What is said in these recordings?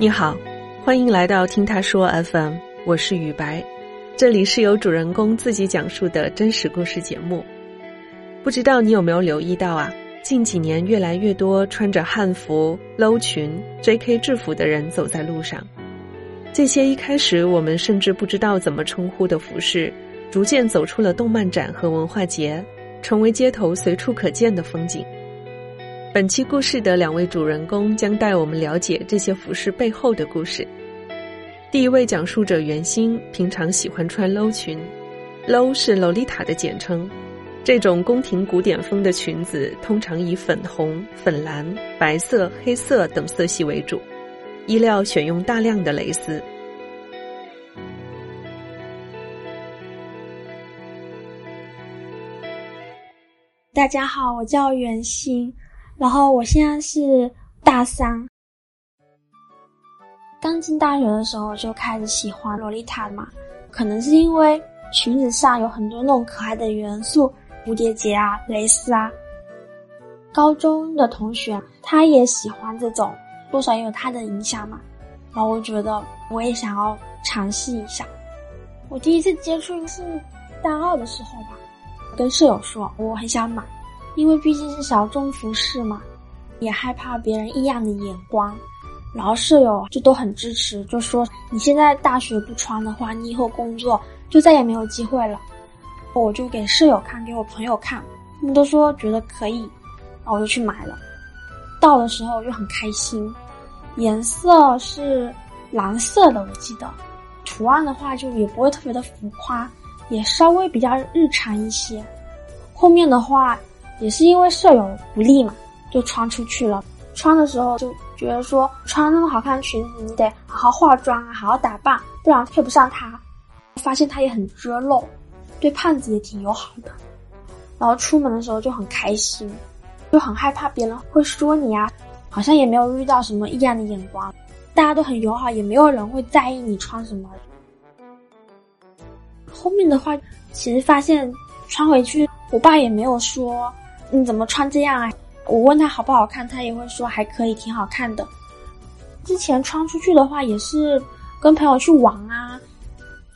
你好，欢迎来到听他说 FM，我是雨白，这里是由主人公自己讲述的真实故事节目。不知道你有没有留意到啊？近几年越来越多穿着汉服、搂裙、J.K. 制服的人走在路上，这些一开始我们甚至不知道怎么称呼的服饰，逐渐走出了动漫展和文化节，成为街头随处可见的风景。本期故事的两位主人公将带我们了解这些服饰背后的故事。第一位讲述者袁心，平常喜欢穿搂裙，搂是洛丽塔的简称。这种宫廷古典风的裙子通常以粉红、粉蓝、白色、黑色等色系为主，衣料选用大量的蕾丝。大家好，我叫袁心。然后我现在是大三，刚进大学的时候就开始喜欢洛丽塔嘛，可能是因为裙子上有很多那种可爱的元素，蝴蝶结啊、蕾丝啊。高中的同学他也喜欢这种，多少也有他的影响嘛。然后我觉得我也想要尝试一下。我第一次接触是大二的时候吧，跟舍友说我很想买。因为毕竟是小众服饰嘛，也害怕别人异样的眼光，然后舍友就都很支持，就说你现在大学不穿的话，你以后工作就再也没有机会了。我就给舍友看，给我朋友看，他们都说觉得可以，然后我就去买了。到的时候就很开心，颜色是蓝色的，我记得，图案的话就也不会特别的浮夸，也稍微比较日常一些。后面的话。也是因为舍友不利嘛，就穿出去了。穿的时候就觉得说，穿那么好看的裙子，你得好好化妆啊，好好打扮，不然配不上它。发现它也很遮肉，对胖子也挺友好的。然后出门的时候就很开心，就很害怕别人会说你啊，好像也没有遇到什么异样的眼光，大家都很友好，也没有人会在意你穿什么。后面的话，其实发现穿回去，我爸也没有说。你怎么穿这样啊？我问他好不好看，他也会说还可以，挺好看的。之前穿出去的话，也是跟朋友去玩啊。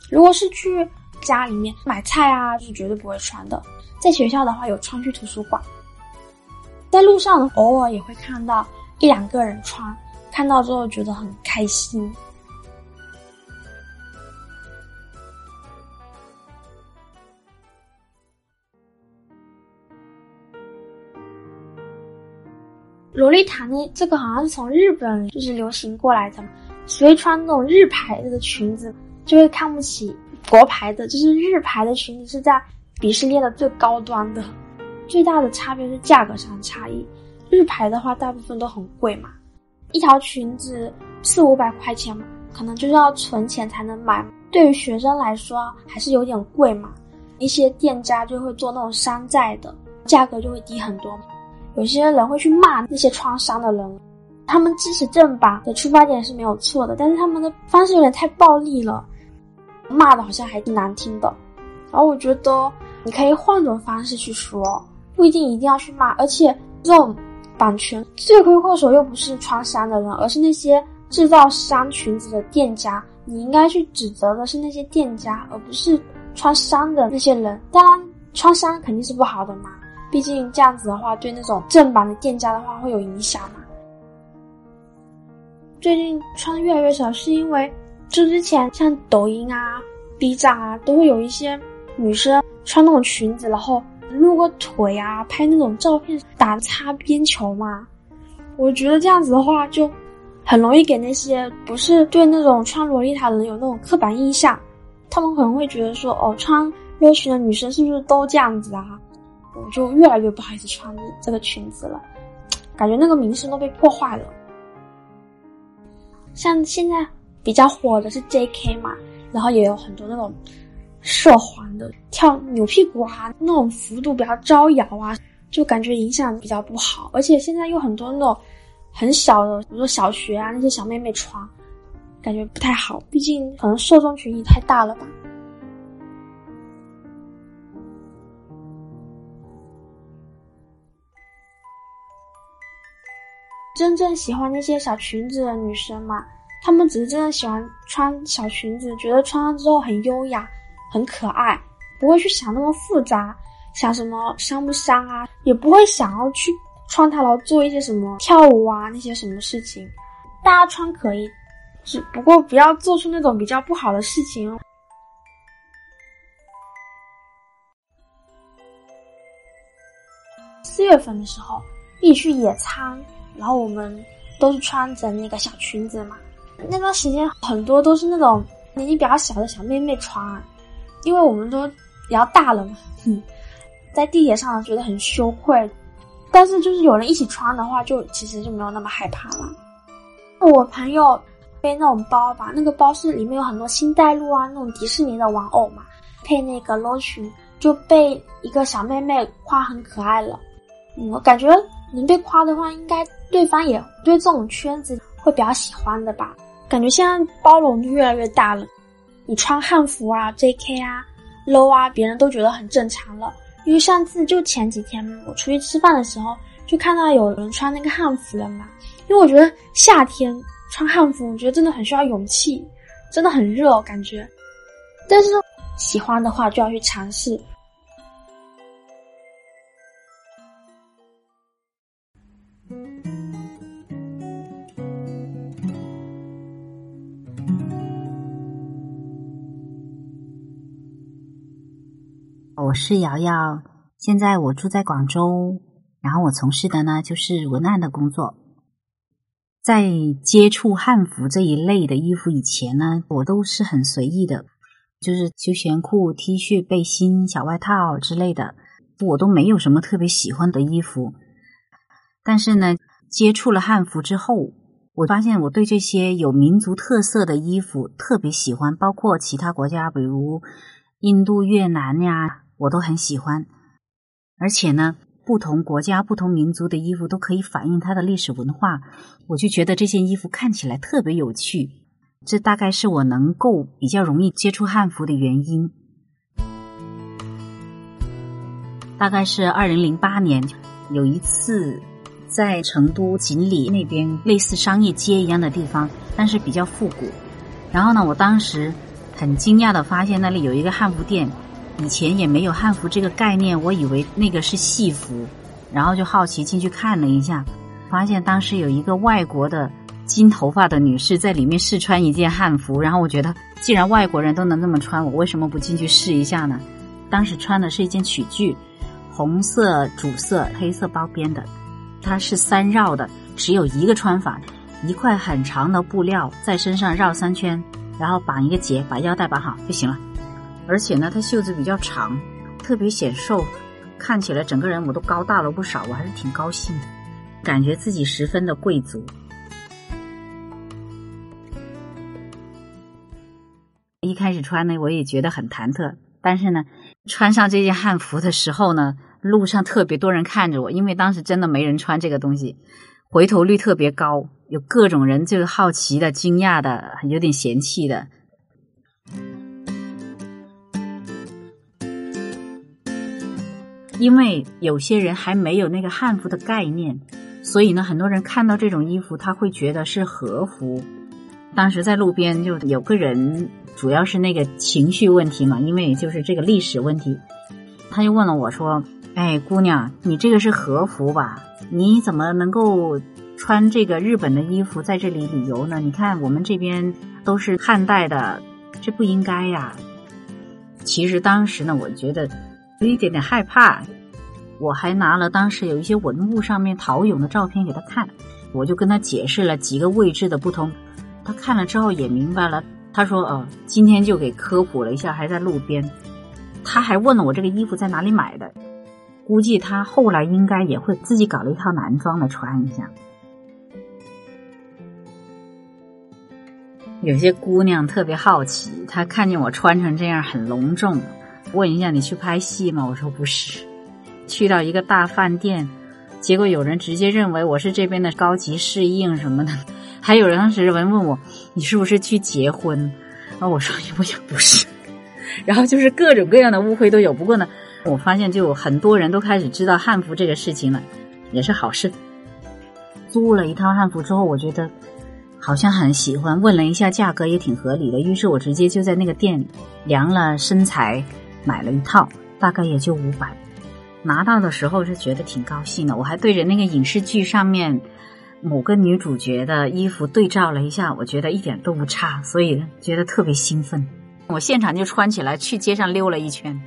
如果是去家里面买菜啊，是绝对不会穿的。在学校的话，有穿去图书馆。在路上偶尔也会看到一两个人穿，看到之后觉得很开心。洛丽塔呢？这个好像是从日本就是流行过来的，所以穿那种日牌的裙子就会看不起国牌的。就是日牌的裙子是在鄙视链的最高端的，最大的差别是价格上的差异。日牌的话，大部分都很贵嘛，一条裙子四五百块钱嘛，可能就是要存钱才能买。对于学生来说，还是有点贵嘛。一些店家就会做那种山寨的，价格就会低很多。有些人会去骂那些穿山的人，他们支持正版的出发点是没有错的，但是他们的方式有点太暴力了，骂的好像还挺难听的。然后我觉得你可以换种方式去说，不一定一定要去骂。而且这种版权罪魁祸首又不是穿山的人，而是那些制造山裙子的店家。你应该去指责的是那些店家，而不是穿山的那些人。当然，穿山肯定是不好的嘛。毕竟这样子的话，对那种正版的店家的话会有影响嘛。最近穿的越来越少，是因为就之前像抖音啊、B 站啊，都会有一些女生穿那种裙子，然后露个腿啊，拍那种照片打擦边球嘛。我觉得这样子的话，就很容易给那些不是对那种穿洛丽塔的人有那种刻板印象，他们可能会觉得说，哦，穿勒裙的女生是不是都这样子啊？我就越来越不好意思穿这个裙子了，感觉那个名声都被破坏了。像现在比较火的是 J.K. 嘛，然后也有很多那种涉黄的跳扭屁股啊那种幅度比较招摇啊就感觉影响比较不好。而且现在有很多那种很小的比如说小学啊那些小妹妹穿感觉不太好毕竟可能受众群体太大了吧。真正喜欢那些小裙子的女生嘛她们只是真的喜欢穿小裙子觉得穿上之后很优雅很可爱，不会去想那么复杂，想什么香不香啊，也不会想要去穿它来做一些什么跳舞啊那些什么事情。大家穿可以，只不过不要做出那种比较不好的事情哦。四月份的时候，一起去野餐，然后我们都是穿着那个小裙子嘛。那段时间很多都是那种年纪比较小的小妹妹穿，因为我们都比较大了嘛。在地铁上觉得很羞愧，但是就是有人一起穿的话，就其实就没有那么害怕了。我朋友背那种包吧，那个包是里面有很多星黛露啊那种迪士尼的玩偶嘛，配那个 lo 裙，就被一个小妹妹夸很可爱了。我感觉能被夸的话，应该对方也对这种圈子会比较喜欢的吧。感觉现在包容度越来越大了，你穿汉服啊、JK 啊、low 啊，别人都觉得很正常了。因为上次就前几天我出去吃饭的时候，就看到有人穿那个汉服了嘛。因为我觉得夏天穿汉服，我觉得真的很需要勇气，真的很热感觉。但是喜欢的话就要去尝试。我是瑶瑶，现在我住在广州，然后我从事的呢就是文案的工作。在接触汉服这一类的衣服以前呢，我都是很随意的，就是休闲裤、T 恤、背心、小外套之类的，我都没有什么特别喜欢的衣服。但是呢，接触了汉服之后，我发现我对这些有民族特色的衣服特别喜欢，包括其他国家，比如印度、越南呀。我都很喜欢，而且呢，不同国家、不同民族的衣服都可以反映它的历史文化，我就觉得这件衣服看起来特别有趣。这大概是我能够比较容易接触汉服的原因。大概是二零零八年，有一次在成都锦里那边类似商业街一样的地方，但是比较复古。然后呢，我当时很惊讶的发现那里有一个汉服店。以前也没有汉服这个概念，我以为那个是戏服，然后就好奇进去看了一下，发现当时有一个外国的金头发的女士在里面试穿一件汉服，然后我觉得既然外国人都能那么穿，我为什么不进去试一下呢？当时穿的是一件曲裾，红色主色，黑色包边的，它是三绕的，只有一个穿法，一块很长的布料在身上绕三圈，然后绑一个结，把腰带绑好就行了。而且呢，它袖子比较长，特别显瘦，看起来整个人我都高大了不少，我还是挺高兴的，感觉自己十分的贵族。一开始穿呢，我也觉得很忐忑，但是呢，穿上这件汉服的时候呢，路上特别多人看着我，因为当时真的没人穿这个东西，回头率特别高，有各种人就是好奇的、惊讶的、有点嫌弃的。因为有些人还没有那个汉服的概念，所以呢，很多人看到这种衣服，他会觉得是和服。当时在路边就有个人，主要是那个情绪问题嘛，因为就是这个历史问题，他就问了我说：“哎，姑娘，你这个是和服吧？你怎么能够穿这个日本的衣服在这里旅游呢？你看我们这边都是汉代的，这不应该呀。”其实当时呢，我觉得。有一点点害怕，我还拿了当时有一些文物上面陶俑的照片给他看，我就跟他解释了几个位置的不同，他看了之后也明白了。他说：“哦，今天就给科普了一下，还在路边。”他还问了我这个衣服在哪里买的，估计他后来应该也会自己搞了一套男装的穿一下。有些姑娘特别好奇，她看见我穿成这样很隆重。问一下你去拍戏吗？我说不是，去到一个大饭店，结果有人直接认为我是这边的高级侍应什么的，还有人当时问问我你是不是去结婚？啊，我说我也不是，然后就是各种各样的误会都有。不过呢，我发现就很多人都开始知道汉服这个事情了，也是好事。租了一套汉服之后，我觉得好像很喜欢，问了一下价格也挺合理的，于是我直接就在那个店量了身材，买了一套，大概也就五百。拿到的时候是觉得挺高兴的，我还对着那个影视剧上面某个女主角的衣服对照了一下，我觉得一点都不差，所以觉得特别兴奋。我现场就穿起来去街上溜了一圈。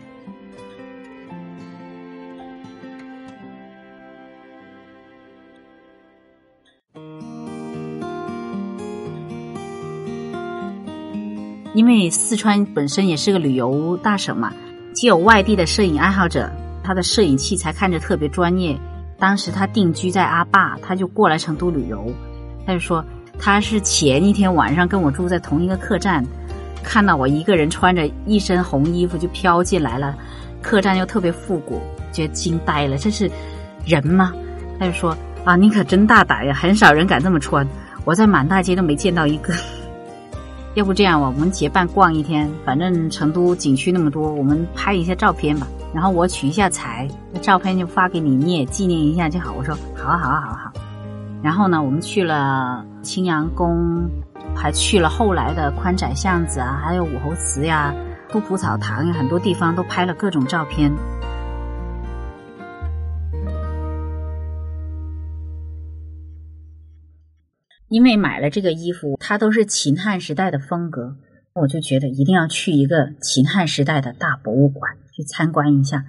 因为四川本身也是个旅游大省嘛，既有外地的摄影爱好者。他的摄影器材看着特别专业。当时他定居在阿坝，他就过来成都旅游。他就说他是前一天晚上跟我住在同一个客栈，看到我一个人穿着一身红衣服就飘进来了。客栈又特别复古，觉得惊呆了，这是人吗？他就说啊，你可真大胆呀，很少人敢这么穿，我在满大街都没见到一个。要不这样吧，我们结伴逛一天，反正成都景区那么多，我们拍一下照片吧。然后我取一下材，那照片就发给你，你也纪念一下就好。我说好啊好啊好啊好。然后呢，我们去了青羊宫，还去了后来的宽窄巷子啊，还有武侯祠呀、杜甫草堂呀，很多地方都拍了各种照片。因为买了这个衣服，它都是秦汉时代的风格，我就觉得一定要去一个秦汉时代的大博物馆去参观一下。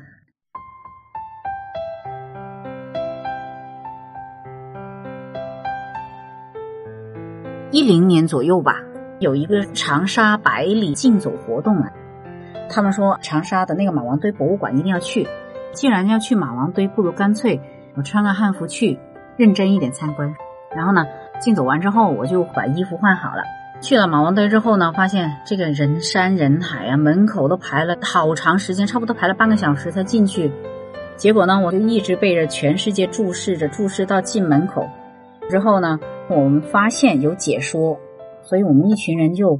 一零年左右吧，有一个长沙百里竞走活动啊，他们说长沙的那个马王堆博物馆一定要去。既然要去马王堆，不如干脆我穿个汉服去，认真一点参观。然后呢？竞走完之后，我就把衣服换好了。去了马王堆之后呢，发现这个人山人海啊，门口都排了好长时间，差不多排了半个小时才进去。结果呢，我就一直被着全世界注视着，注视到进门口之后呢，我们发现有解说，所以我们一群人就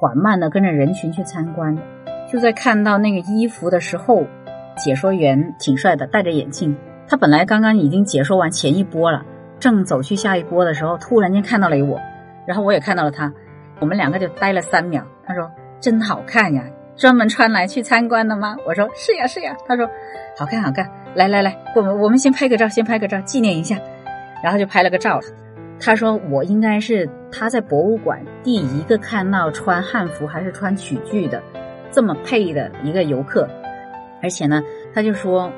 缓慢的跟着人群去参观。就在看到那个衣服的时候，解说员挺帅的，戴着眼镜。他本来刚刚已经解说完前一波了。正走去下一波的时候，突然间看到了我，然后我也看到了他，我们两个就呆了三秒。他说：“真好看呀，专门穿来去参观的吗？”我说：“是呀，是呀。”他说：“好看，好看，来来来，我们我们先拍个照，先拍个照纪念一下。”然后就拍了个照。他说：“我应该是他在博物馆第一个看到穿汉服还是穿曲剧的这么配的一个游客，而且呢，他就说，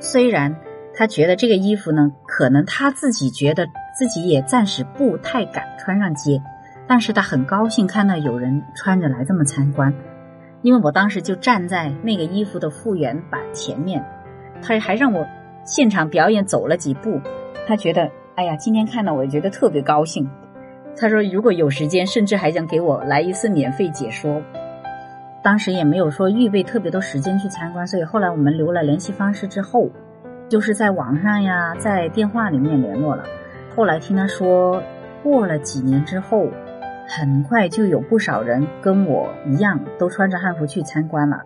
虽然。”他觉得这个衣服呢，可能他自己觉得自己也暂时不太敢穿上街，但是他很高兴看到有人穿着来这么参观，因为我当时就站在那个衣服的复原版前面，他还让我现场表演走了几步，他觉得哎呀，今天看到我觉得特别高兴，他说如果有时间，甚至还想给我来一次免费解说，当时也没有说预备特别多时间去参观，所以后来我们留了联系方式之后。就是在网上呀，在电话里面联络了。后来听他说，过了几年之后，很快就有不少人跟我一样，都穿着汉服去参观了。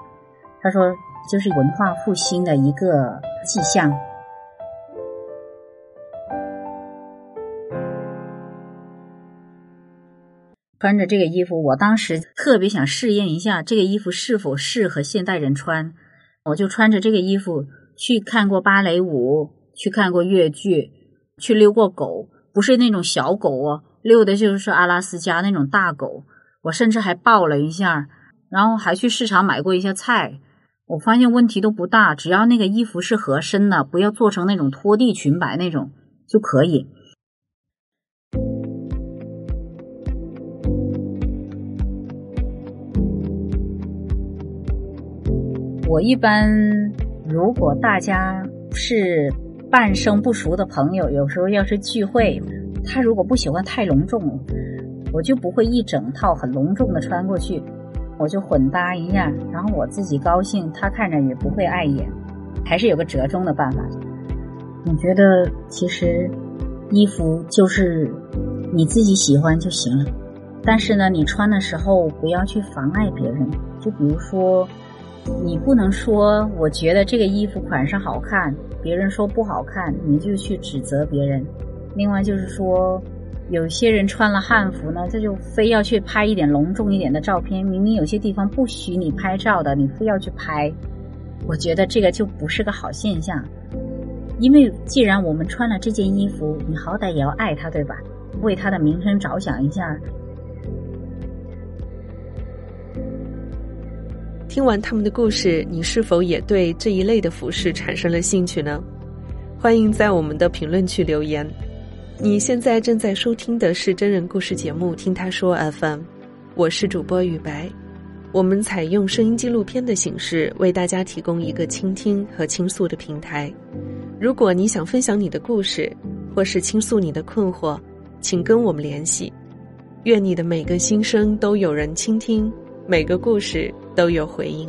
他说，就是文化复兴的一个迹象。穿着这个衣服，我当时特别想试验一下这个衣服是否适合现代人穿，我就穿着这个衣服。去看过芭蕾舞，去看过越剧，去遛过狗，不是那种小狗哦，遛的就是阿拉斯加那种大狗。我甚至还抱了一下，然后还去市场买过一些菜。我发现问题都不大，只要那个衣服是合身的，不要做成那种拖地裙摆那种就可以。我一般。如果大家是半生不熟的朋友，有时候要是聚会，他如果不喜欢太隆重，我就不会一整套很隆重的穿过去，我就混搭一下，然后我自己高兴，他看着也不会碍眼，还是有个折中的办法。我觉得其实衣服就是你自己喜欢就行了，但是呢，你穿的时候不要去妨碍别人，就比如说。你不能说我觉得这个衣服款式好看，别人说不好看，你就去指责别人。另外就是说，有些人穿了汉服呢，这就非要去拍一点隆重一点的照片。明明有些地方不许你拍照的，你非要去拍，我觉得这个就不是个好现象。因为既然我们穿了这件衣服，你好歹也要爱它，对吧？为它的名声着想一下。听完他们的故事，你是否也对这一类的服饰产生了兴趣呢？欢迎在我们的评论区留言。你现在正在收听的是真人故事节目《听他说 FM》，我是主播雨白。我们采用声音纪录片的形式，为大家提供一个倾听和倾诉的平台。如果你想分享你的故事，或是倾诉你的困惑，请跟我们联系。愿你的每个心声都有人倾听，每个故事都有回音。